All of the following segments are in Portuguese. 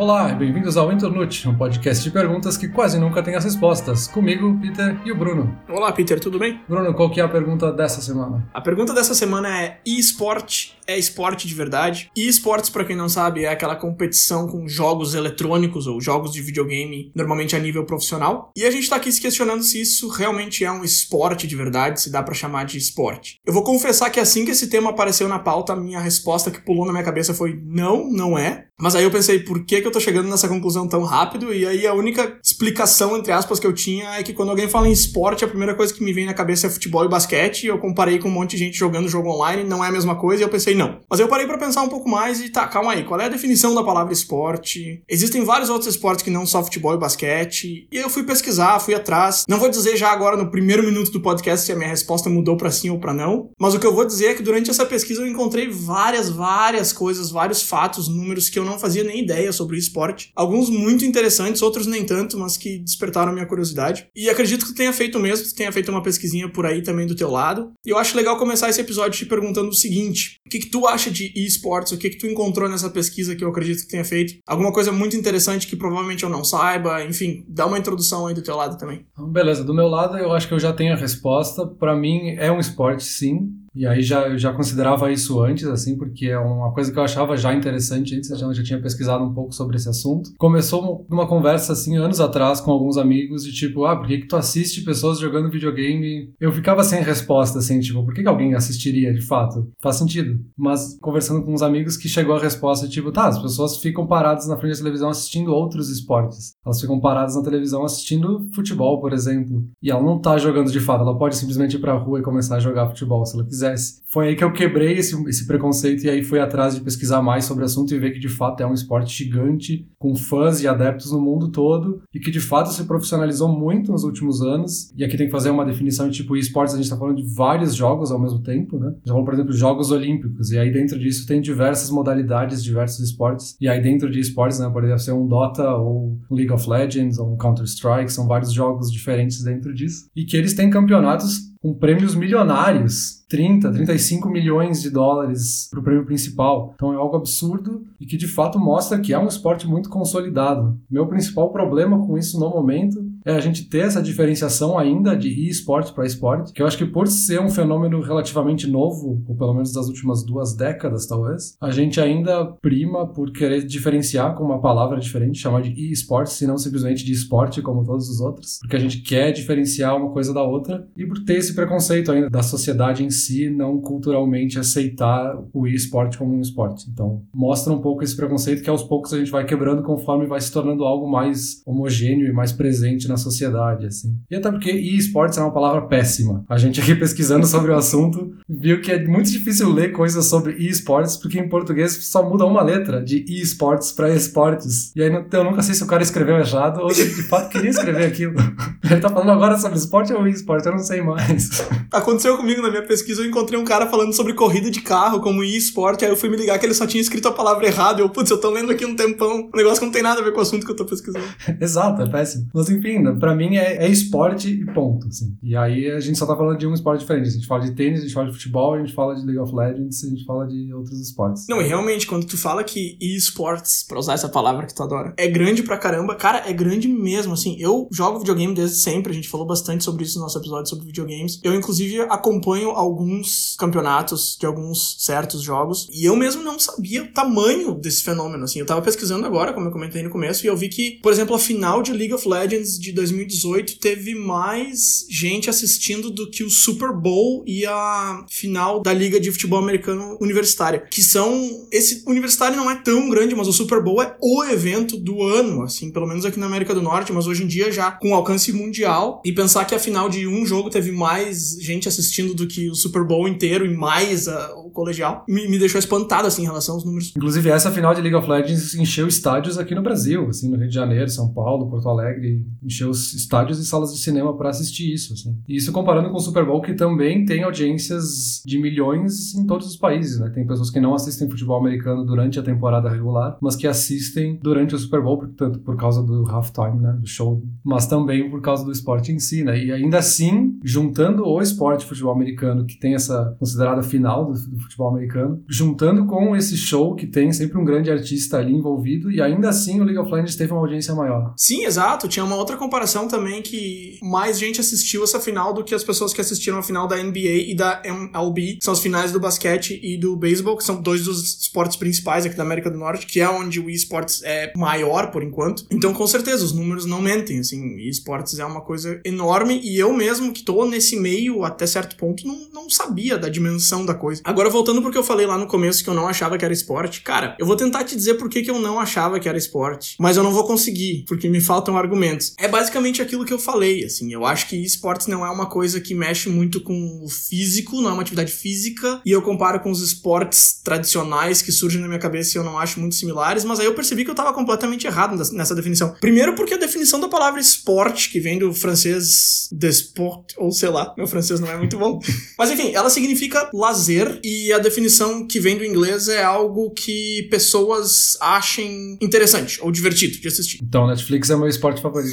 Olá, bem-vindos ao Internute, um podcast de perguntas que quase nunca tem as respostas. Comigo, Peter e o Bruno. Olá, Peter, tudo bem? Bruno, qual que é a pergunta dessa semana? A pergunta dessa semana é: e-sport é esporte de verdade? E-sports, para quem não sabe, é aquela competição com jogos eletrônicos ou jogos de videogame, normalmente a nível profissional. E a gente tá aqui se questionando se isso realmente é um esporte de verdade, se dá para chamar de esporte. Eu vou confessar que assim que esse tema apareceu na pauta, a minha resposta que pulou na minha cabeça foi: não, não é. Mas aí eu pensei, por que, que eu tô chegando nessa conclusão tão rápido? E aí a única explicação, entre aspas, que eu tinha é que quando alguém fala em esporte, a primeira coisa que me vem na cabeça é futebol e basquete. E eu comparei com um monte de gente jogando jogo online, não é a mesma coisa, e eu pensei, não. Mas eu parei para pensar um pouco mais e tá, calma aí, qual é a definição da palavra esporte? Existem vários outros esportes que não só futebol e basquete. E eu fui pesquisar, fui atrás. Não vou dizer já agora no primeiro minuto do podcast se a minha resposta mudou para sim ou para não. Mas o que eu vou dizer é que durante essa pesquisa eu encontrei várias, várias coisas, vários fatos, números que eu não fazia nem ideia sobre o esporte. Alguns muito interessantes, outros nem tanto, mas que despertaram minha curiosidade. E acredito que tu tenha feito mesmo, que tu tenha feito uma pesquisinha por aí também do teu lado. E eu acho legal começar esse episódio te perguntando o seguinte: o que, que tu acha de esportes? O que, que tu encontrou nessa pesquisa que eu acredito que tenha feito? Alguma coisa muito interessante que provavelmente eu não saiba? Enfim, dá uma introdução aí do teu lado também. Beleza, do meu lado eu acho que eu já tenho a resposta. Para mim é um esporte, sim. E aí já, já considerava isso antes, assim, porque é uma coisa que eu achava já interessante antes, já, já tinha pesquisado um pouco sobre esse assunto. Começou uma conversa, assim, anos atrás com alguns amigos de tipo, ah, por que, que tu assiste pessoas jogando videogame? Eu ficava sem resposta, assim, tipo, por que, que alguém assistiria de fato? Faz sentido. Mas conversando com uns amigos que chegou a resposta, tipo, tá, as pessoas ficam paradas na frente da televisão assistindo outros esportes. Elas ficam paradas na televisão assistindo futebol, por exemplo. E ela não tá jogando de fato, ela pode simplesmente ir pra rua e começar a jogar futebol se ela quiser quisesse. Foi aí que eu quebrei esse, esse preconceito e aí fui atrás de pesquisar mais sobre o assunto e ver que de fato é um esporte gigante, com fãs e adeptos no mundo todo, e que de fato se profissionalizou muito nos últimos anos. E aqui tem que fazer uma definição de tipo esportes, a gente está falando de vários jogos ao mesmo tempo, né? Já falando, por exemplo, jogos olímpicos, e aí dentro disso tem diversas modalidades, diversos esportes, e aí dentro de esportes, né, poderia ser um Dota ou um League of Legends ou um Counter-Strike, são vários jogos diferentes dentro disso, e que eles têm campeonatos com prêmios milionários, 30, 35 milhões de dólares para o prêmio principal. Então é algo absurdo e que de fato mostra que é um esporte muito consolidado. Meu principal problema com isso no momento é a gente ter essa diferenciação ainda de e-sport para esporte, que eu acho que por ser um fenômeno relativamente novo, ou pelo menos das últimas duas décadas talvez, a gente ainda prima por querer diferenciar com uma palavra diferente, chamar de e-sport, e não simplesmente de esporte como todos os outros, porque a gente quer diferenciar uma coisa da outra e por ter esse preconceito ainda da sociedade em si não culturalmente aceitar o e-sport como um esporte. Então, mostra um pouco esse preconceito que aos poucos a gente vai quebrando conforme vai se tornando algo mais homogêneo e mais presente na sociedade, assim. E até porque e-sports é uma palavra péssima. A gente aqui pesquisando sobre o assunto viu que é muito difícil ler coisas sobre e-sports porque em português só muda uma letra de e-sports para esportes. E aí eu nunca sei se o cara escreveu errado ou se de fato queria escrever aquilo. Ele tá falando agora sobre esporte ou e-sport, eu não sei mais. Aconteceu comigo na minha pesquisa, eu encontrei um cara falando sobre corrida de carro como e-sport, aí eu fui me ligar que ele só tinha escrito a palavra errada. Eu, putz, eu tô lendo aqui um tempão, um negócio que não tem nada a ver com o assunto que eu tô pesquisando. Exato, é péssimo. Mas enfim, né, pra mim é, é esporte e ponto, assim. E aí a gente só tá falando de um esporte diferente. A gente fala de tênis, a gente fala de futebol, a gente fala de League of Legends, a gente fala de outros esportes. Não, e realmente, quando tu fala que e-sports, pra usar essa palavra que tu adora, é grande pra caramba, cara, é grande mesmo, assim. Eu jogo videogame desde sempre, a gente falou bastante sobre isso no nosso episódio sobre videogames. Eu, inclusive, acompanho alguns campeonatos de alguns certos jogos, e eu mesmo não sabia o tamanho desse fenômeno, assim. Eu tava pesquisando agora, como eu comentei no começo, e eu vi que, por exemplo, a final de League of Legends de 2018 teve mais gente assistindo do que o Super Bowl e a final da Liga de Futebol Americano Universitária, que são esse universitário não é tão grande, mas o Super Bowl é o evento do ano, assim, pelo menos aqui na América do Norte, mas hoje em dia já com alcance mundial e pensar que a final de um jogo teve mais gente assistindo do que o Super Bowl inteiro e mais a, o colegial, me, me deixou espantado assim em relação aos números. Inclusive essa final de League of Legends encheu estádios aqui no Brasil, assim, no Rio de Janeiro, São Paulo, Porto Alegre, encheu encher os estádios e salas de cinema para assistir isso. Assim. E isso comparando com o Super Bowl, que também tem audiências de milhões em todos os países. Né? Tem pessoas que não assistem futebol americano durante a temporada regular, mas que assistem durante o Super Bowl, tanto por causa do halftime, né, do show, mas também por causa do esporte em si. Né? E ainda assim, juntando o esporte futebol americano, que tem essa considerada final do, do futebol americano, juntando com esse show que tem sempre um grande artista ali envolvido, e ainda assim o League of Legends teve uma audiência maior. Sim, exato. Tinha uma outra comparação também que mais gente assistiu essa final do que as pessoas que assistiram a final da NBA e da MLB, que são as finais do basquete e do beisebol, que são dois dos esportes principais aqui da América do Norte, que é onde o esportes é maior por enquanto. Então, com certeza, os números não mentem, assim, esportes é uma coisa enorme e eu mesmo que tô nesse meio até certo ponto não, não sabia da dimensão da coisa. Agora, voltando porque eu falei lá no começo que eu não achava que era esporte, cara, eu vou tentar te dizer por que, que eu não achava que era esporte, mas eu não vou conseguir, porque me faltam argumentos. É basicamente aquilo que eu falei, assim, eu acho que esportes não é uma coisa que mexe muito com o físico, não é uma atividade física, e eu comparo com os esportes tradicionais que surgem na minha cabeça e eu não acho muito similares, mas aí eu percebi que eu tava completamente errado nessa definição. Primeiro porque a definição da palavra esporte, que vem do francês desport, ou sei lá, meu francês não é muito bom. mas enfim, ela significa lazer e a definição que vem do inglês é algo que pessoas achem interessante ou divertido de assistir. Então, Netflix é meu esporte favorito.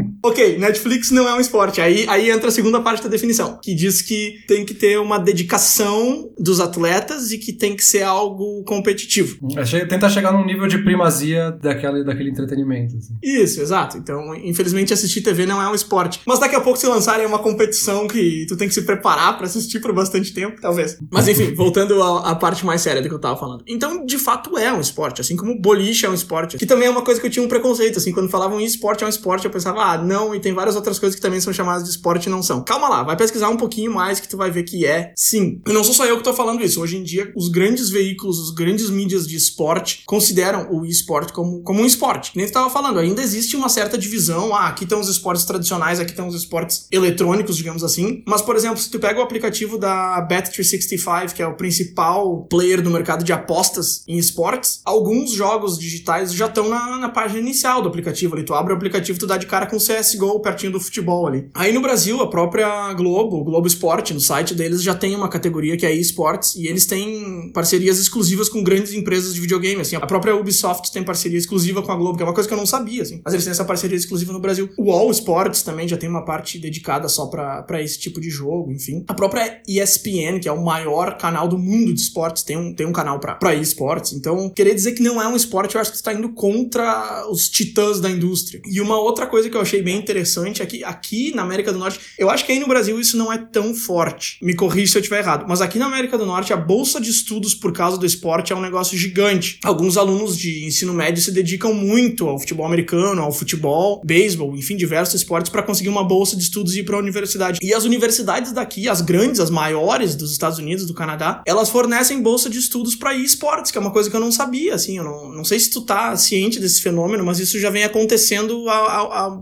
Ok, Netflix não é um esporte. Aí, aí entra a segunda parte da definição, que diz que tem que ter uma dedicação dos atletas e que tem que ser algo competitivo. É, tenta chegar num nível de primazia daquele, daquele entretenimento. Assim. Isso, exato. Então, infelizmente, assistir TV não é um esporte. Mas daqui a pouco, se lançarem uma competição que tu tem que se preparar para assistir por bastante tempo, talvez. Mas enfim, voltando à, à, parte mais séria do que eu tava falando. Então, de fato, é um esporte. Assim como boliche é um esporte. Que também é uma coisa que eu tinha um preconceito. Assim, quando falavam esporte é um esporte, eu pensava, ah, não, e tem várias outras coisas que também são chamadas de esporte e não são. Calma lá, vai pesquisar um pouquinho mais que tu vai ver que é sim. E não sou só eu que tô falando isso. Hoje em dia, os grandes veículos, os grandes mídias de esporte consideram o esporte como, como um esporte. Nem tu tava falando, ainda existe uma certa divisão. Ah, aqui estão os esportes tradicionais, aqui estão os esportes eletrônicos, digamos assim. Mas, por exemplo, se tu pega o aplicativo da Bet365, que é o principal player do mercado de apostas em esportes, alguns jogos digitais já estão na, na página inicial do aplicativo. Ali tu abre o aplicativo, tu dá de cara com CSGO pertinho do futebol ali. Aí no Brasil, a própria Globo, Globo Esporte, no site deles já tem uma categoria que é esportes e eles têm parcerias exclusivas com grandes empresas de videogame, assim. A própria Ubisoft tem parceria exclusiva com a Globo, que é uma coisa que eu não sabia, assim. Mas eles têm essa parceria exclusiva no Brasil. O All Sports também já tem uma parte dedicada só para esse tipo de jogo, enfim. A própria ESPN, que é o maior canal do mundo de esportes, tem um, tem um canal para esportes. Então, querer dizer que não é um esporte, eu acho que está indo contra os titãs da indústria. E uma outra coisa que eu achei bem interessante aqui, aqui na América do Norte, eu acho que aí no Brasil isso não é tão forte. Me corrija se eu estiver errado, mas aqui na América do Norte a bolsa de estudos por causa do esporte é um negócio gigante. Alguns alunos de ensino médio se dedicam muito ao futebol americano, ao futebol, beisebol, enfim, diversos esportes para conseguir uma bolsa de estudos e ir para a universidade. E as universidades daqui, as grandes, as maiores dos Estados Unidos, do Canadá, elas fornecem bolsa de estudos para esportes, que é uma coisa que eu não sabia, assim, eu não, não sei se tu tá ciente desse fenômeno, mas isso já vem acontecendo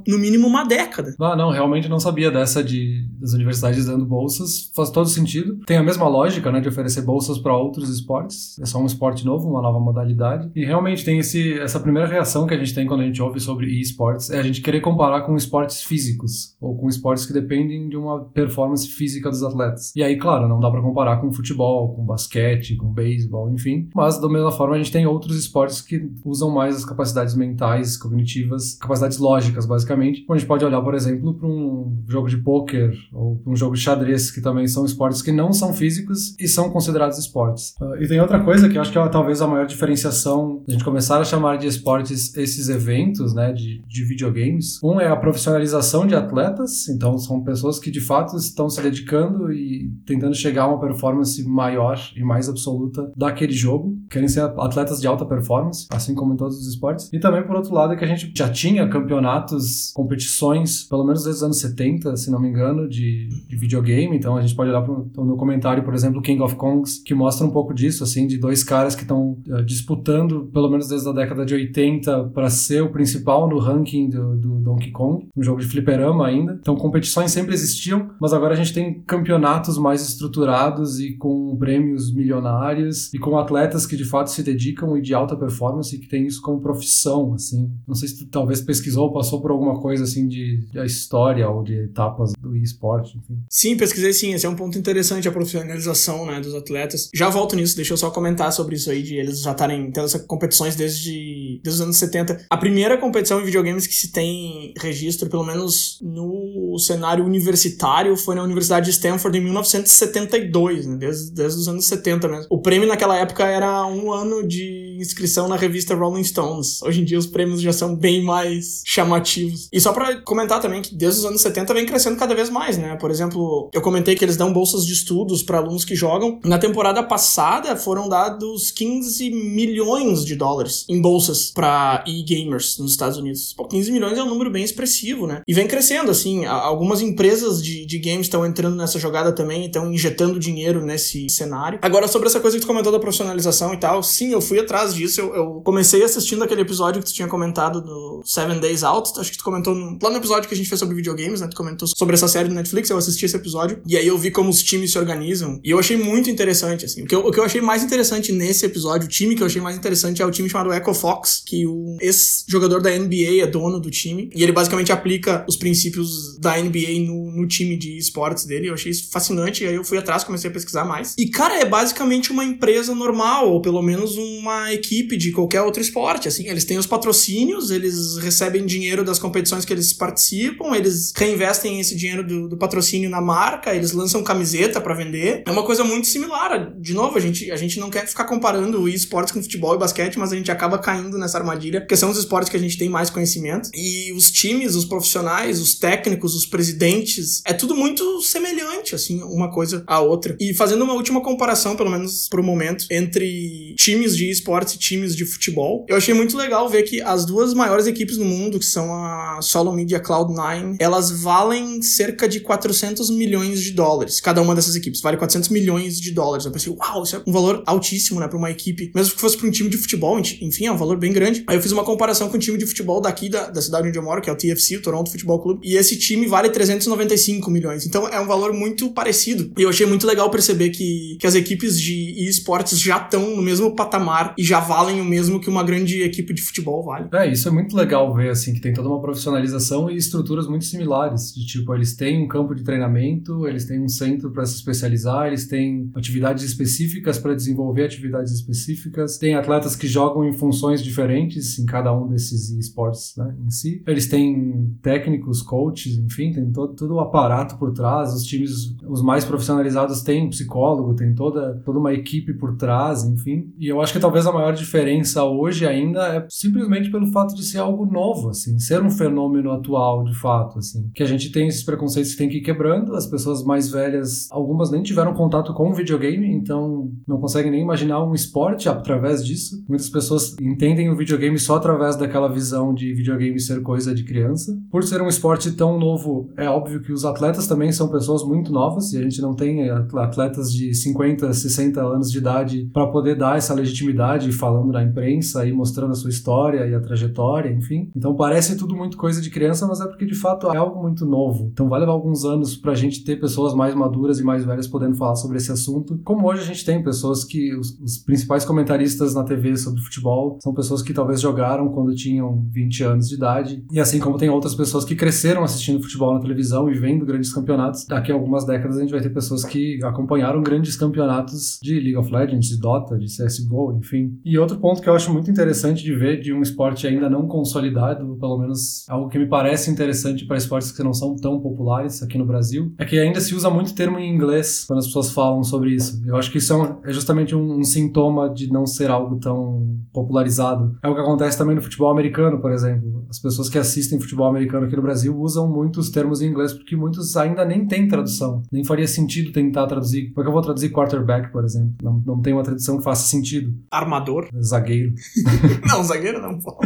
no mínimo uma década. Ah, não, realmente não sabia dessa de das universidades dando bolsas. Faz todo sentido. Tem a mesma lógica, né, de oferecer bolsas para outros esportes. É só um esporte novo, uma nova modalidade. E realmente tem esse, essa primeira reação que a gente tem quando a gente ouve sobre esportes, é a gente querer comparar com esportes físicos ou com esportes que dependem de uma performance física dos atletas. E aí, claro, não dá para comparar com futebol, com basquete, com beisebol, enfim. Mas da mesma forma a gente tem outros esportes que usam mais as capacidades mentais, cognitivas, capacidades lógicas, basicamente. A gente pode olhar, por exemplo, para um jogo de pôquer ou um jogo de xadrez, que também são esportes que não são físicos e são considerados esportes. Uh, e tem outra coisa que eu acho que é talvez a maior diferenciação a gente começar a chamar de esportes esses eventos, né, de, de videogames. Um é a profissionalização de atletas, então são pessoas que de fato estão se dedicando e tentando chegar a uma performance maior e mais absoluta daquele jogo, querem ser atletas de alta performance, assim como em todos os esportes. E também, por outro lado, é que a gente já tinha campeonatos competitivos competições, pelo menos desde os anos 70, se não me engano, de, de videogame. Então a gente pode olhar pro, no comentário, por exemplo, King of Kongs, que mostra um pouco disso, assim, de dois caras que estão uh, disputando, pelo menos desde a década de 80, para ser o principal no ranking do, do Donkey Kong, um jogo de fliperama ainda. Então competições sempre existiam, mas agora a gente tem campeonatos mais estruturados e com prêmios milionários e com atletas que de fato se dedicam e de alta performance e que tem isso como profissão, assim. Não sei se tu talvez pesquisou ou passou por alguma coisa assim de, de história ou de etapas do esporte, enfim. Sim, pesquisei sim. Esse é um ponto interessante, a profissionalização né, dos atletas. Já volto nisso, deixa eu só comentar sobre isso aí, de eles já estarem tendo essas competições desde, desde os anos 70. A primeira competição em videogames que se tem registro, pelo menos no cenário universitário, foi na Universidade de Stanford em 1972, né, desde, desde os anos 70 mesmo. O prêmio naquela época era um ano de inscrição na revista Rolling Stones. Hoje em dia os prêmios já são bem mais chamativos. E só para comentar também que desde os anos 70 vem crescendo cada vez mais, né? Por exemplo, eu comentei que eles dão bolsas de estudos para alunos que jogam. Na temporada passada foram dados 15 milhões de dólares em bolsas para e-gamers nos Estados Unidos. Pô, 15 milhões é um número bem expressivo, né? E vem crescendo, assim. Algumas empresas de, de games estão entrando nessa jogada também, estão injetando dinheiro nesse cenário. Agora, sobre essa coisa que tu comentou da profissionalização e tal, sim, eu fui atrás disso. Eu, eu comecei assistindo aquele episódio que tu tinha comentado do Seven Days Out. Acho que tu comentou no, lá no episódio que a gente fez sobre videogames, né? Tu comentou sobre essa série do Netflix. Eu assisti esse episódio. E aí eu vi como os times se organizam. E eu achei muito interessante, assim. O que eu, o que eu achei mais interessante nesse episódio, o time que eu achei mais interessante é o time chamado Echo Fox, que o ex-jogador da NBA é dono do time. E ele basicamente aplica os princípios da NBA no, no time de esportes dele. Eu achei isso fascinante. E aí eu fui atrás, comecei a pesquisar mais. E, cara, é basicamente uma empresa normal, ou pelo menos uma equipe de qualquer outro esporte. Assim, eles têm os patrocínios, eles recebem dinheiro das competições que eles participam, eles reinvestem esse dinheiro do, do patrocínio na marca, eles lançam camiseta para vender. É uma coisa muito similar. De novo, a gente, a gente não quer ficar comparando esportes com futebol e basquete, mas a gente acaba caindo nessa armadilha, porque são os esportes que a gente tem mais conhecimento. E os times, os profissionais, os técnicos, os presidentes, é tudo muito semelhante, assim, uma coisa à outra. E fazendo uma última comparação, pelo menos pro momento, entre times de esportes times de futebol, eu achei muito legal ver que as duas maiores equipes no mundo, que são a Solo Media Cloud9, elas valem cerca de 400 milhões de dólares. Cada uma dessas equipes vale 400 milhões de dólares. Eu pensei, uau, isso é um valor altíssimo, né, pra uma equipe. Mesmo que fosse pra um time de futebol, enfim, é um valor bem grande. Aí eu fiz uma comparação com o time de futebol daqui da, da cidade onde eu moro, que é o TFC, o Toronto Futebol Clube, e esse time vale 395 milhões. Então é um valor muito parecido. E eu achei muito legal perceber que, que as equipes de esportes já estão no mesmo patamar e já valem o mesmo que uma grande equipe de futebol vale. É, isso é muito legal ver, assim, que tem toda uma profissionalização e estruturas muito similares. De tipo, eles têm um campo de treinamento, eles têm um centro para se especializar, eles têm atividades específicas para desenvolver atividades específicas, tem atletas que jogam em funções diferentes em cada um desses esportes né, em si. Eles têm técnicos, coaches, enfim, tem todo, todo o aparato por trás. Os times, os mais profissionalizados têm um psicólogo, tem toda, toda uma equipe por trás, enfim. E eu acho que talvez a maior diferença hoje ainda é simplesmente pelo fato de ser algo novo, assim, ser um fenômeno atual, de fato, assim. Que a gente tem esses preconceitos que tem que ir quebrando, as pessoas mais velhas, algumas nem tiveram contato com o videogame, então não conseguem nem imaginar um esporte através disso. Muitas pessoas entendem o videogame só através daquela visão de videogame ser coisa de criança. Por ser um esporte tão novo, é óbvio que os atletas também são pessoas muito novas e a gente não tem atletas de 50, 60 anos de idade para poder dar essa legitimidade falando na imprensa e mostrando a sua história e a trajetória, enfim. Então parece tudo muito coisa de criança, mas é porque de fato é algo muito novo. Então vai levar alguns anos para a gente ter pessoas mais maduras e mais velhas podendo falar sobre esse assunto. Como hoje a gente tem pessoas que os, os principais comentaristas na TV sobre futebol são pessoas que talvez jogaram quando tinham 20 anos de idade. E assim como tem outras pessoas que cresceram assistindo futebol na televisão e vendo grandes campeonatos, daqui a algumas décadas a gente vai ter pessoas que acompanharam grandes campeonatos de League of Legends, de Dota, de CSGO, enfim. E outro ponto que eu acho muito interessante de ver de um esporte ainda não consolidado, pelo menos algo que me parece interessante para esportes que não são tão populares aqui no Brasil, é que ainda se usa muito termo em inglês quando as pessoas falam sobre isso. Eu acho que isso é, um, é justamente um, um, sintoma de não ser algo tão popularizado. É o que acontece também no futebol americano, por exemplo. As pessoas que assistem futebol americano aqui no Brasil usam muitos termos em inglês porque muitos ainda nem têm tradução. Nem faria sentido tentar traduzir. Como é que eu vou traduzir quarterback, por exemplo? Não, não tem uma tradução que faça sentido. Armador armador. Zagueiro. não, zagueiro não, pô.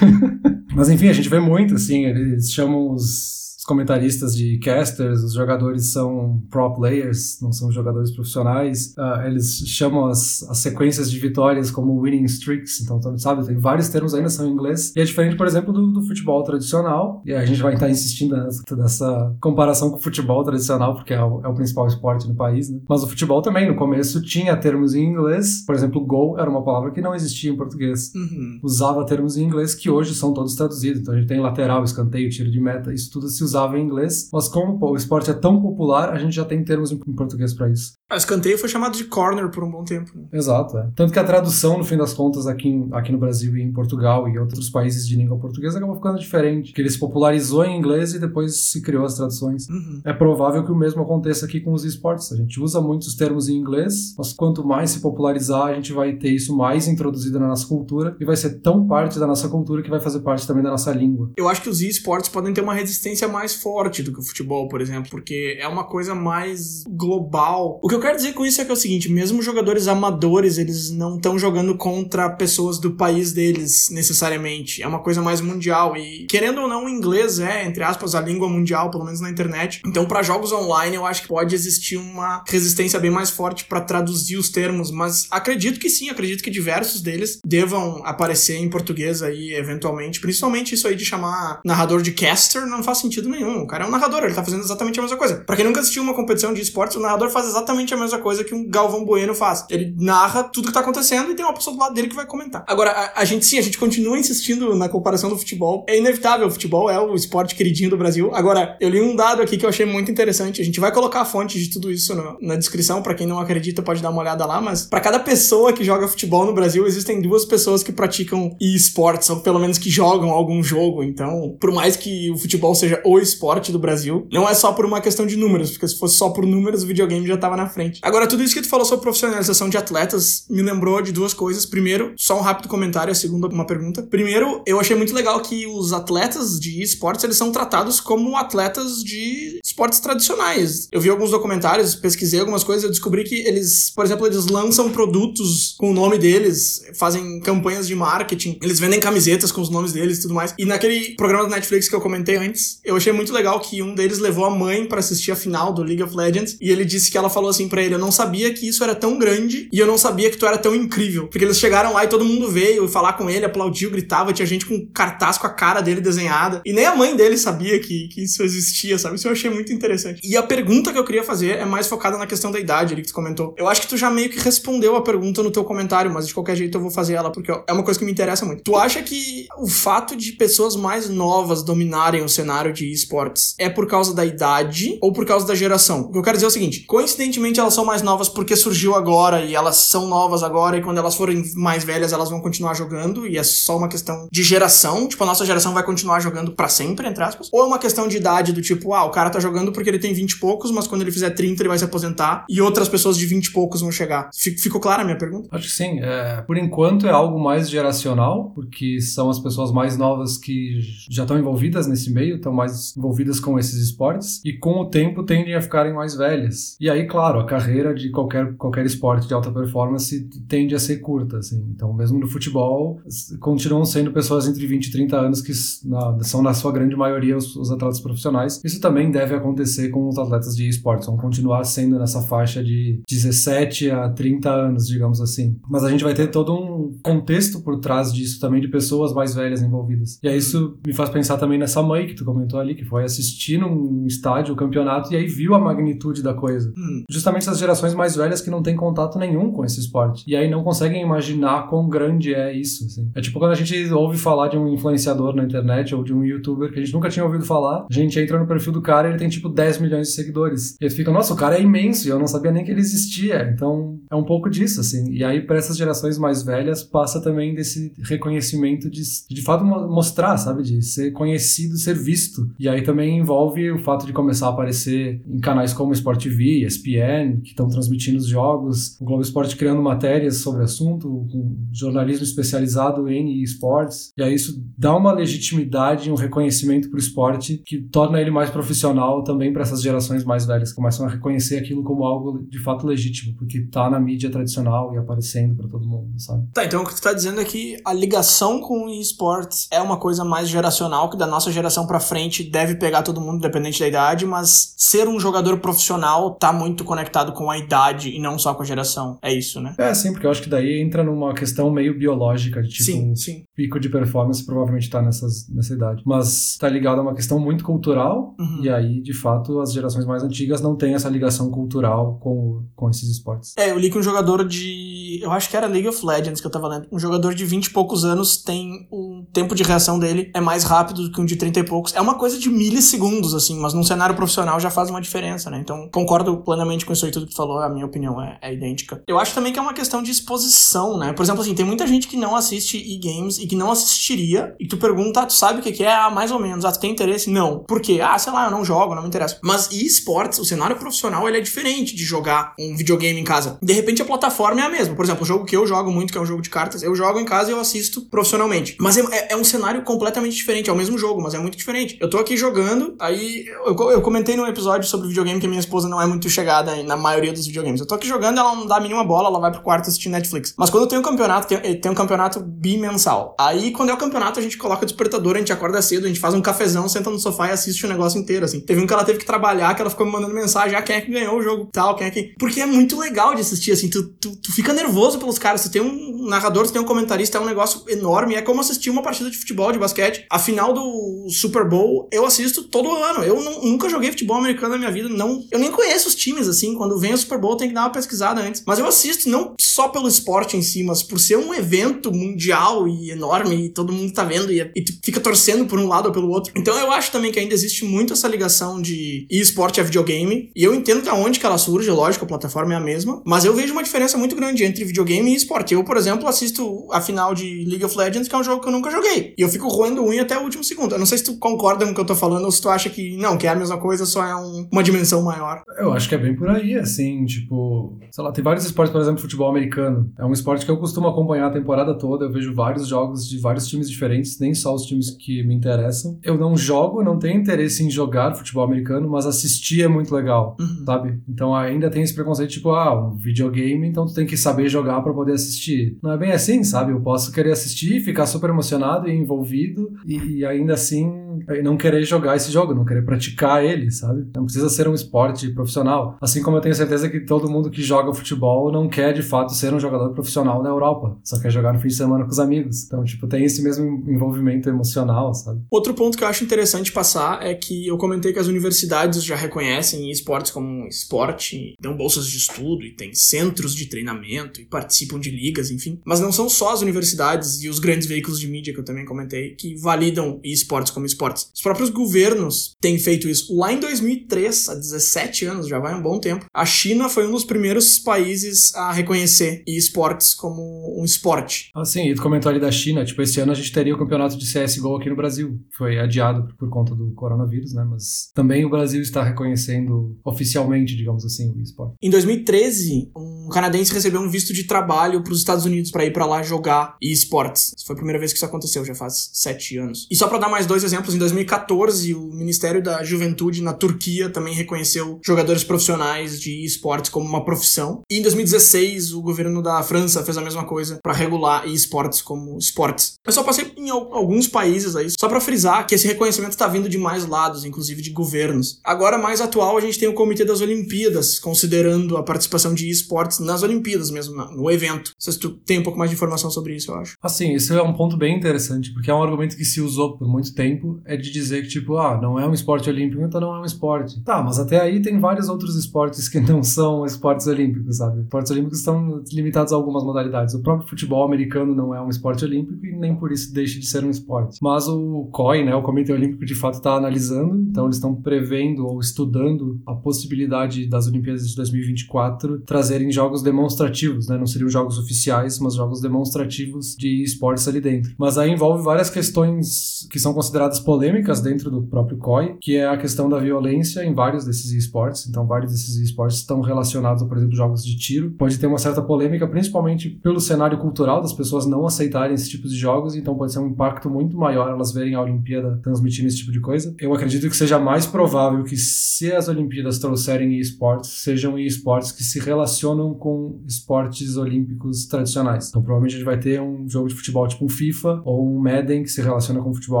Mas enfim, a gente vê muito, assim, eles chamam os comentaristas de casters, os jogadores são pro players, não são jogadores profissionais. Uh, eles chamam as, as sequências de vitórias como winning streaks, então, sabe, tem vários termos ainda são em inglês. E é diferente, por exemplo, do, do futebol tradicional. E a gente vai estar insistindo nessa, nessa, comparação com o futebol tradicional, porque é o, é o, principal esporte no país, né? Mas o futebol também, no começo, tinha termos em inglês. Por exemplo, gol era uma palavra que não existia em português. Uhum. Usava termos em inglês que hoje são todos traduzidos. Então a gente tem lateral, escanteio, tiro de meta, isso tudo se usa usava em inglês, mas como o esporte é tão popular, a gente já tem termos em português para isso. O escanteio foi chamado de corner por um bom tempo. Né? Exato. É. Tanto que a tradução, no fim das contas, aqui, em, aqui no Brasil e em Portugal e outros países de língua portuguesa acabou ficando diferente. Que ele se popularizou em inglês e depois se criou as traduções. Uhum. É provável que o mesmo aconteça aqui com os esportes. A gente usa muitos termos em inglês, mas quanto mais se popularizar, a gente vai ter isso mais introduzido na nossa cultura e vai ser tão parte da nossa cultura que vai fazer parte também da nossa língua. Eu acho que os esportes podem ter uma resistência mais forte do que o futebol, por exemplo, porque é uma coisa mais global. O que eu quero dizer com isso é que é o seguinte, mesmo jogadores amadores, eles não estão jogando contra pessoas do país deles, necessariamente. É uma coisa mais mundial e, querendo ou não, o inglês é, entre aspas, a língua mundial, pelo menos na internet. Então, para jogos online, eu acho que pode existir uma resistência bem mais forte para traduzir os termos, mas acredito que sim, acredito que diversos deles devam aparecer em português aí, eventualmente. Principalmente isso aí de chamar narrador de caster não faz sentido nenhum. O cara é um narrador, ele tá fazendo exatamente a mesma coisa. Para quem nunca assistiu uma competição de esportes, o narrador faz exatamente a mesma coisa que um Galvão Bueno faz. Ele narra tudo que tá acontecendo e tem uma pessoa do lado dele que vai comentar. Agora, a, a gente sim, a gente continua insistindo na comparação do futebol. É inevitável, o futebol é o esporte queridinho do Brasil. Agora, eu li um dado aqui que eu achei muito interessante. A gente vai colocar a fonte de tudo isso no, na descrição, para quem não acredita pode dar uma olhada lá, mas para cada pessoa que joga futebol no Brasil, existem duas pessoas que praticam esportes, ou pelo menos que jogam algum jogo. Então, por mais que o futebol seja o esporte do Brasil, não é só por uma questão de números, porque se fosse só por números, o videogame já tava na frente. Agora, tudo isso que tu falou sobre profissionalização de atletas me lembrou de duas coisas. Primeiro, só um rápido comentário, a segunda, uma pergunta. Primeiro, eu achei muito legal que os atletas de esportes, eles são tratados como atletas de esportes tradicionais. Eu vi alguns documentários, pesquisei algumas coisas, eu descobri que eles, por exemplo, eles lançam produtos com o nome deles, fazem campanhas de marketing, eles vendem camisetas com os nomes deles e tudo mais. E naquele programa da Netflix que eu comentei antes, eu achei muito legal que um deles levou a mãe para assistir a final do League of Legends e ele disse que ela falou assim para ele: "Eu não sabia que isso era tão grande e eu não sabia que tu era tão incrível". Porque eles chegaram lá e todo mundo veio falar com ele, aplaudiu, gritava, tinha gente com cartaz com a cara dele desenhada. E nem a mãe dele sabia que, que isso existia, sabe? Isso eu achei muito interessante. E a pergunta que eu queria fazer é mais focada na questão da idade ali que tu comentou. Eu acho que tu já meio que respondeu a pergunta no teu comentário, mas de qualquer jeito eu vou fazer ela porque é uma coisa que me interessa muito. Tu acha que o fato de pessoas mais novas dominarem o cenário de esportes é por causa da idade ou por causa da geração? O que eu quero dizer é o seguinte: coincidentemente elas são mais novas porque surgiu agora e elas são novas agora e quando elas forem mais velhas elas vão continuar jogando e é só uma questão de geração, tipo a nossa geração vai continuar jogando para sempre, entre aspas, ou é uma questão de idade do tipo, ah, o cara tá jogando porque ele tem 20 e poucos, mas quando ele fizer 30 ele vai se aposentar e outras pessoas de 20 e poucos vão chegar. Ficou clara a minha pergunta? Acho que sim. É, por enquanto é algo mais geracional, porque são as pessoas mais novas que já estão envolvidas nesse meio, estão mais envolvidas com esses esportes e com o tempo tendem a ficarem mais velhas. E aí, claro, carreira de qualquer, qualquer esporte de alta performance tende a ser curta, assim. Então, mesmo no futebol, continuam sendo pessoas entre 20 e 30 anos que na, são, na sua grande maioria, os, os, atletas profissionais. Isso também deve acontecer com os atletas de esportes, vão continuar sendo nessa faixa de 17 a 30 anos, digamos assim. Mas a gente vai ter todo um contexto por trás disso também, de pessoas mais velhas envolvidas. E aí isso me faz pensar também nessa mãe que tu comentou ali, que foi assistir num estádio o campeonato e aí viu a magnitude da coisa. Hum. Justamente essas gerações mais velhas que não têm contato nenhum com esse esporte. E aí não conseguem imaginar quão grande é isso. Assim. É tipo quando a gente ouve falar de um influenciador na internet ou de um youtuber que a gente nunca tinha ouvido falar, a gente entra no perfil do cara e ele tem tipo 10 milhões de seguidores. E aí fica, nossa, o cara é imenso e eu não sabia nem que ele existia. Então é um pouco disso, assim. E aí para essas gerações mais velhas passa também desse reconhecimento de, de fato mostrar, sabe? De ser conhecido, ser visto. E aí também envolve o fato de começar a aparecer em canais como Sport TV, ESPN, ESPN, que estão transmitindo os jogos, o Globo Esporte criando matérias sobre o assunto, com jornalismo especializado em esportes, e aí isso dá uma legitimidade e um reconhecimento para o esporte que torna ele mais profissional também para essas gerações mais velhas, que começam a reconhecer aquilo como algo de fato legítimo, porque está na mídia tradicional e aparecendo para todo mundo, sabe? Tá, então o que tu tá dizendo é que a ligação com o esportes é uma coisa mais geracional, que da nossa geração para frente deve pegar todo mundo, independente da idade, mas ser um jogador profissional tá muito conectado com a idade e não só com a geração. É isso, né? É, sim, porque eu acho que daí entra numa questão meio biológica, de tipo, sim, sim. pico de performance provavelmente tá nessas, nessa idade. Mas tá ligado a uma questão muito cultural, Uhum. e aí, de fato, as gerações mais antigas não têm essa ligação cultural com, com esses esportes. É, eu li que um jogador de. Eu acho que era League of Legends que eu tava lendo. Um jogador de 20 e poucos anos tem. O tempo de reação dele é mais rápido do que um de 30 e poucos. É uma coisa de milissegundos, assim, mas num cenário profissional já faz uma diferença, né? Então, concordo plenamente com isso aí tudo que tu falou. A minha opinião é, é idêntica. Eu acho também que é uma questão de exposição, né? Por exemplo, assim, tem muita gente que não assiste e-games e que não assistiria. E tu pergunta, tu sabe o que é? Ah, mais ou menos. Ah, tu tem interesse? Não. Por quê? Ah, sei lá, eu não jogo, não me interessa. Mas e-sports, o cenário profissional, ele é diferente de jogar um videogame em casa. De repente a plataforma é a mesma. Por exemplo, o jogo que eu jogo muito, que é um jogo de cartas, eu jogo em casa e eu assisto profissionalmente. Mas é, é- é um cenário completamente diferente. É o mesmo jogo, mas é muito diferente. Eu tô aqui jogando, aí eu, eu comentei num episódio sobre videogame que minha esposa não é muito chegada na maioria dos videogames. Eu tô aqui jogando, ela não dá a mínima bola, ela vai pro quarto assistir Netflix. Mas quando tem um campeonato, tem, tem um campeonato bimensal. Aí quando é o campeonato, a gente coloca o despertador, a gente acorda cedo, a gente faz um cafezão, senta no sofá e assiste o negócio inteiro, assim. Teve um que ela teve que trabalhar, que ela ficou me mandando mensagem, ah, quem é que ganhou o jogo tal, quem é que... Porque é muito legal de assistir, assim, tu, tu, tu fica nervoso pelos caras, tu tem um narrador, tu tem um comentarista, é um negócio enorme, é como assistir uma partida de futebol, de basquete. A final do Super Bowl, eu assisto todo ano. Eu não- nunca joguei futebol americano na minha vida, não... Eu nem conheço os times, assim, quando vem o Super Bowl tem que dar uma pesquisada antes. Mas eu assisto, não só pelo esporte em si, mas por ser um evento mundial e enorme, e todo mundo tá vendo, e, e fica torcendo por um lado ou pelo outro. Então eu acho também que ainda existe muito essa ligação de esporte a videogame, e eu entendo de onde que ela surge, lógico, a plataforma é a mesma, mas eu vejo uma diferença muito grande entre videogame e esporte. Eu, por exemplo, assisto a final de League of Legends, que é um jogo que eu nunca joguei, e eu fico roendo unha até o último segundo. Eu não sei se tu concorda com o que eu tô falando, ou se tu acha que não, que é a mesma coisa, só é um- uma dimensão maior. Eu acho que é bem por aí, assim, tipo, sei lá, tem vários esportes, por exemplo, futebol americano. É um esporte que eu costumo acompanhar a temporada toda, eu vejo vários jogos de vários times diferentes, nem só os times que me interessam. Eu não jogo, não tenho interesse em jogar futebol americano, mas assistir é muito legal, Uhum. sabe? Então ainda tem esse preconceito, tipo, ah, um videogame, então tu tem que saber jogar pra poder assistir. Não é bem assim, sabe? Eu posso querer assistir, ficar super emocionado e envolvido, e, e ainda assim não querer jogar esse jogo, não querer praticar ele, sabe? Não precisa ser um esporte profissional. Assim como eu tenho certeza que todo mundo que joga futebol não quer de fato ser um jogador profissional na Europa, só quer jogar no fim de semana com os amigos. Então, tipo, tem esse mesmo envolvimento emocional, sabe? Outro ponto que eu acho interessante passar é que eu comentei que as universidades já reconhecem esportes como um esporte, dão bolsas de estudo e tem centros de treinamento e participam de ligas, enfim. Mas não são só as universidades e os grandes veículos de mídia que eu também comentei que validam esportes como esportes. Os próprios governos têm feito isso. Lá em 2003, há 17 anos, já vai um bom tempo, a China foi um dos primeiros países a reconhecer esportes como um esporte. Assim, e tu comentou ali da China, tipo, esse ano a gente teria o campeonato de CSGO aqui no Brasil. Foi adiado por conta do coronavírus, né? Mas também o Brasil está reconhecendo oficialmente, digamos assim, o esporte. Em 2013, um canadense recebeu um visto de trabalho para os Estados Unidos para ir para lá jogar esportes. Foi a primeira vez que isso aconteceu, já faz sete anos. E só para dar mais dois exemplos, em 2014, o Ministério da Juventude na Turquia também reconheceu jogadores profissionais de esportes como uma profissão. E em 2016, o governo da França fez a mesma coisa para regular esportes como esportes. Eu só passei em al- alguns países aí, só para frisar que esse reconhecimento está vindo de mais lados, inclusive de governos. Agora, mais atual, a gente tem o Comitê das Olimpíadas, considerando a participação de esportes nas Olimpíadas mesmo, no evento. Não sei se tu tem um pouco mais de informação sobre isso, eu acho. Assim, isso é um ponto bem interessante, porque é um argumento que se usou por muito tempo, é de dizer que, tipo, ah, não é um esporte olímpico, então não é um esporte. Tá, mas até aí tem vários outros esportes que não são esportes olímpicos, sabe? Esportes olímpicos estão limitados a algumas modalidades. O próprio futebol americano não é um esporte olímpico e nem por isso deixa de ser um esporte. Mas o COI, né, o Comitê Olímpico, de fato está analisando, então eles estão prevendo ou estudando a possibilidade das Olimpíadas de 2024 trazerem jogos demonstrativos, né? Não seriam jogos oficiais, mas jogos demonstrativos de esportes ali dentro. Mas aí envolve várias questões que são consideradas polêmicas dentro do próprio COI, que é a questão da violência em vários desses esportes. Então, vários desses esportes estão relacionados por exemplo, jogos de tiro. Pode ter uma certa polêmica, principalmente pelo cenário cultural das pessoas não aceitarem esse tipo de jogos, então pode ser um impacto muito maior elas verem a Olimpíada transmitindo esse tipo de coisa. Eu acredito que seja mais provável que se as Olimpíadas trouxerem esportes, sejam esportes que se relacionam com esportes olímpicos tradicionais. Então provavelmente a gente vai ter um jogo de futebol tipo um FIFA ou um Madden que se relaciona com o futebol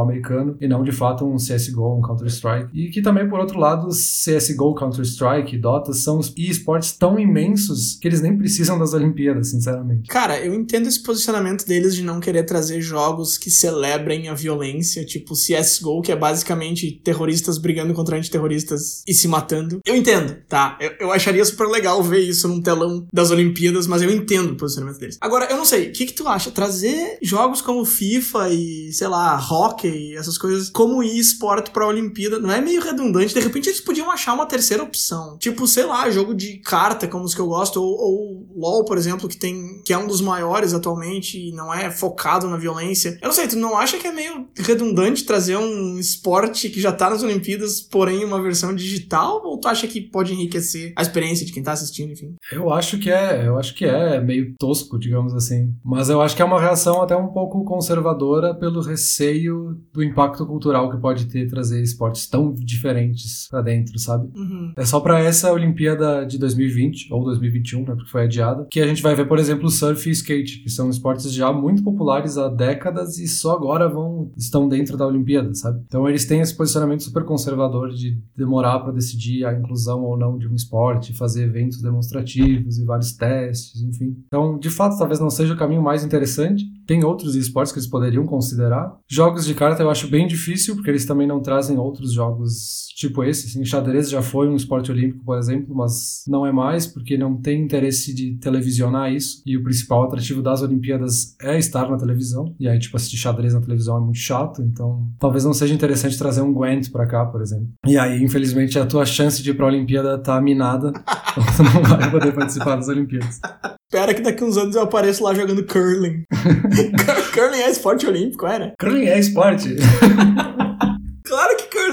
americano e não de fato um CSGO, um Counter-Strike. E que também, por outro lado, CSGO, Counter-Strike, Dota são esportes tão imensos que eles nem precisam das Olimpíadas, sinceramente. Cara, eu entendo esse posicionamento deles de não querer trazer jogos que celebrem a violência, tipo CSGO, que é basicamente terroristas brigando contra antiterroristas e se matando. Eu entendo, tá? Eu, eu acharia super legal ver isso num telão das Olimpíadas, mas eu entendo o posicionamento deles. Agora, eu não sei, o que, que tu acha? Trazer jogos como FIFA e, sei lá, hockey, essas coisas, como e-sport pra Olimpíada, não é meio redundante? De repente eles podiam achar uma terceira opção. Tipo, sei lá, jogo de carta, como os que eu gosto, ou, ou LOL, por exemplo, que tem que é um dos maiores atualmente e não é focado na violência. Eu não sei, tu não acha que é meio redundante trazer um esporte que já tá nas Olimpíadas, porém uma versão digital? Ou tu acha que pode enriquecer a experiência de quem tá assistindo, enfim? Eu acho que é, eu acho que é meio tosco, digamos assim. Mas eu acho que é uma reação até um pouco conservadora pelo receio do impacto cultural que pode ter trazer esportes tão diferentes para dentro, sabe? Uhum. É só para essa Olimpíada de 2020 ou 2021, né, porque foi adiada, que a gente vai ver, por exemplo, surf e skate, que são esportes já muito populares há décadas e só agora vão estão dentro da Olimpíada, sabe? Então eles têm esse posicionamento super conservador de demorar para decidir a inclusão ou não de um esporte, fazer eventos demonstrativos e vários testes, enfim. Então, de fato, talvez não seja o caminho mais interessante. Tem outros esportes que eles poderiam considerar. Jogos de carta eu acho bem difícil, porque eles também não trazem outros jogos tipo esse. Assim, xadrez já foi um esporte olímpico, por exemplo, mas não é mais, porque não tem interesse de televisionar isso. E o principal atrativo das Olimpíadas é estar na televisão. E aí, tipo, assistir xadrez na televisão é muito chato. Então, talvez não seja interessante trazer um Gwent pra cá, por exemplo. E aí, infelizmente, a tua chance de ir pra Olimpíada tá minada. então, tu não vai poder participar das Olimpíadas. Espera que daqui uns anos eu apareço lá jogando curling. curling é esporte olímpico, era? Curling é esporte.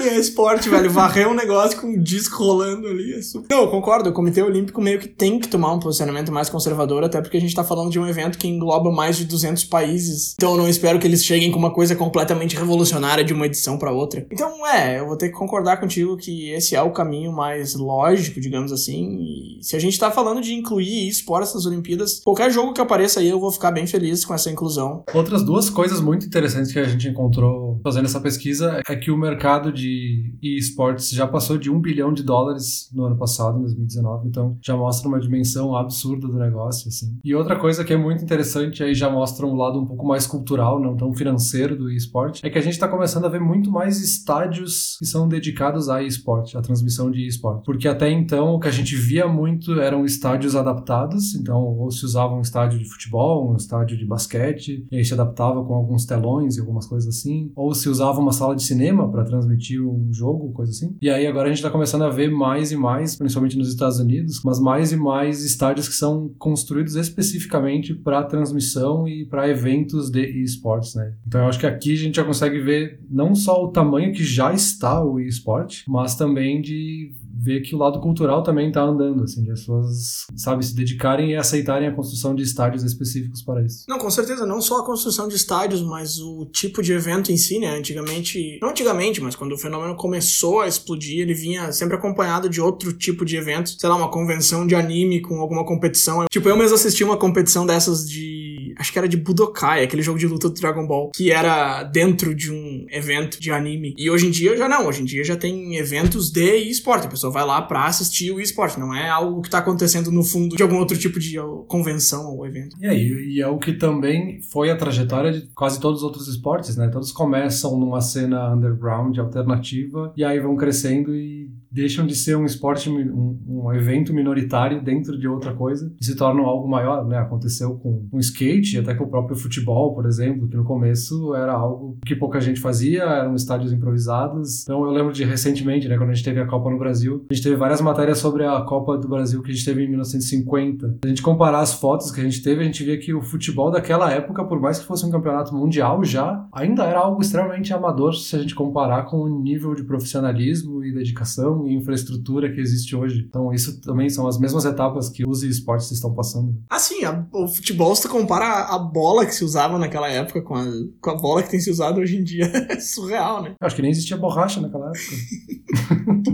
É esporte, velho. Varrer um negócio com um disco rolando ali. É super... Não, eu concordo. O Comitê Olímpico meio que tem que tomar um posicionamento mais conservador, até porque a gente tá falando de um evento que engloba mais de 200 países. Então eu não espero que eles cheguem com uma coisa completamente revolucionária de uma edição para outra. Então, é, eu vou ter que concordar contigo que esse é o caminho mais lógico, digamos assim. E se a gente tá falando de incluir esportes nas Olimpíadas, qualquer jogo que apareça aí eu vou ficar bem feliz com essa inclusão. Outras duas coisas muito interessantes que a gente encontrou fazendo essa pesquisa é que o mercado de esportes já passou de um bilhão de dólares no ano passado, em 2019, então já mostra uma dimensão absurda do negócio, assim. E outra coisa que é muito interessante, aí já mostra um lado um pouco mais cultural, não tão financeiro do esporte, é que a gente está começando a ver muito mais estádios que são dedicados a esporte, a transmissão de esporte. Porque até então o que a gente via muito eram estádios adaptados, então ou se usava um estádio de futebol, um estádio de basquete, e aí se adaptava com alguns telões e algumas coisas assim, ou se usava uma sala de cinema para transmitir um jogo, coisa assim. E aí agora a gente está começando a ver mais e mais, principalmente nos Estados Unidos, mas mais e mais estádios que são construídos especificamente para transmissão e para eventos de esportes, né? Então eu acho que aqui a gente já consegue ver não só o tamanho que já está o esporte, mas também de ver que o lado cultural também está andando, assim, de as pessoas, sabe, se dedicarem e aceitarem a construção de estádios específicos para isso. Não, com certeza, não só a construção de estádios, mas o tipo de evento em si, né? Antigamente, não antigamente, mas quando o fenômeno começou a explodir, ele vinha sempre acompanhado de outro tipo de evento, sei lá, uma convenção de anime com alguma competição. Tipo, eu mesmo assisti uma competição dessas de. Acho que era de Budokai, aquele jogo de luta do Dragon Ball, que era dentro de um evento de anime. E hoje em dia já não, hoje em dia já tem eventos de esporte. A pessoa vai lá pra assistir o esporte, não é algo que tá acontecendo no fundo de algum outro tipo de convenção ou evento. E aí, e é o que também foi a trajetória de quase todos os outros esportes, né? Todos começam numa cena underground alternativa e aí vão crescendo e deixam de ser um esporte, um, um evento minoritário dentro de outra coisa e se tornam algo maior, né? Aconteceu com o skate, até com o próprio futebol, por exemplo, que no começo era algo que pouca gente fazia, eram estádios improvisados. Então eu lembro de recentemente, né, quando a gente teve a Copa no Brasil, a gente teve várias matérias sobre a Copa do Brasil que a gente teve em 1950. Se a gente comparar as fotos que a gente teve, a gente via que o futebol daquela época, por mais que fosse um campeonato mundial já, ainda era algo extremamente amador se a gente comparar com o nível de profissionalismo e dedicação e infraestrutura que existe hoje. Então isso também são as mesmas etapas que os esportes estão passando. Assim, a, o futebol, se tu compara a bola que se usava naquela época com a, com a bola que tem se usado hoje em dia, é surreal, né? Acho que nem existia borracha naquela época.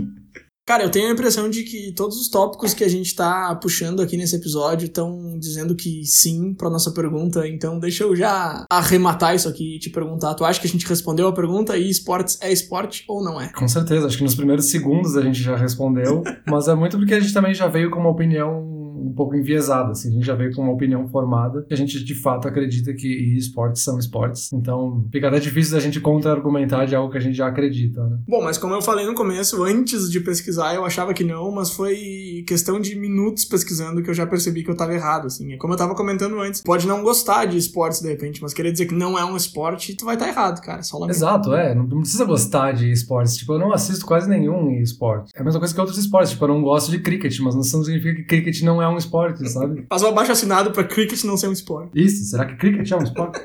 Cara, eu tenho a impressão de que todos os tópicos que a gente tá puxando aqui nesse episódio estão dizendo que sim pra nossa pergunta, então deixa eu já arrematar isso aqui e te perguntar. Tu acha que a gente respondeu a pergunta e esportes é esporte ou não é? Com certeza, acho que nos primeiros segundos a gente já respondeu, mas é muito porque a gente também já veio com uma opinião um pouco enviesada, assim, a gente já veio com uma opinião formada, que a gente de fato acredita que esportes são esportes, então fica até difícil da gente contra-argumentar de algo que a gente já acredita, né? Bom, mas como eu falei no começo, antes de pesquisar eu achava que não, mas foi questão de minutos pesquisando que eu já percebi que eu tava errado, assim, é como eu tava comentando antes, pode não gostar de esportes de repente, mas querer dizer que não é um esporte, tu vai estar tá errado, cara, só lamento. Exato, é, não precisa gostar de esportes, tipo, eu não assisto quase nenhum esporte, é a mesma coisa que outros esportes, tipo, eu não gosto de cricket, mas não significa que cricket não é um esporte, sabe? Faz um abaixo assinado pra cricket não ser um esporte. Isso, será que cricket é um esporte?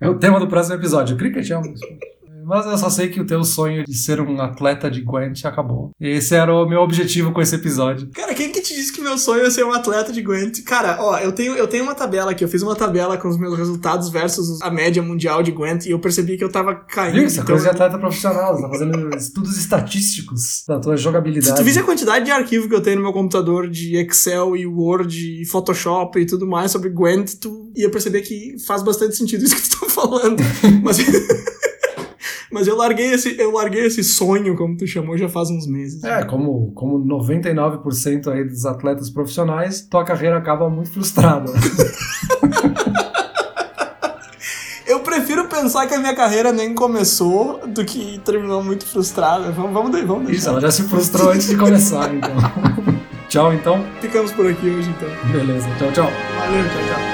é o tema do próximo episódio. Cricket é um esporte. Mas eu só sei que o teu sonho de ser um atleta de Gwent acabou. E esse era o meu objetivo com esse episódio. Cara, quem que te disse que meu sonho é ser um atleta de Gwent? Cara, ó, eu tenho, eu tenho uma tabela aqui. Eu fiz uma tabela com os meus resultados versus a média mundial de Gwent e eu percebi que eu tava caindo. Isso, é então... coisa de atleta profissional. Você tá fazendo estudos estatísticos da tua jogabilidade. Se tu visse a quantidade de arquivo que eu tenho no meu computador de Excel e Word e Photoshop e tudo mais sobre Gwent, tu ia perceber que faz bastante sentido isso que tu tá falando. Mas... Mas eu larguei esse, eu larguei esse sonho, como tu chamou, já faz uns meses. É, como, como 99% aí dos atletas profissionais, tua carreira acaba muito frustrada. eu prefiro pensar que a minha carreira nem começou do que terminou muito frustrada. Vamos, vamos, vamos deixar. Isso, ela já se frustrou antes de começar, então. tchau, então. Ficamos por aqui hoje, então. Beleza, tchau, tchau. Valeu, tchau, tchau.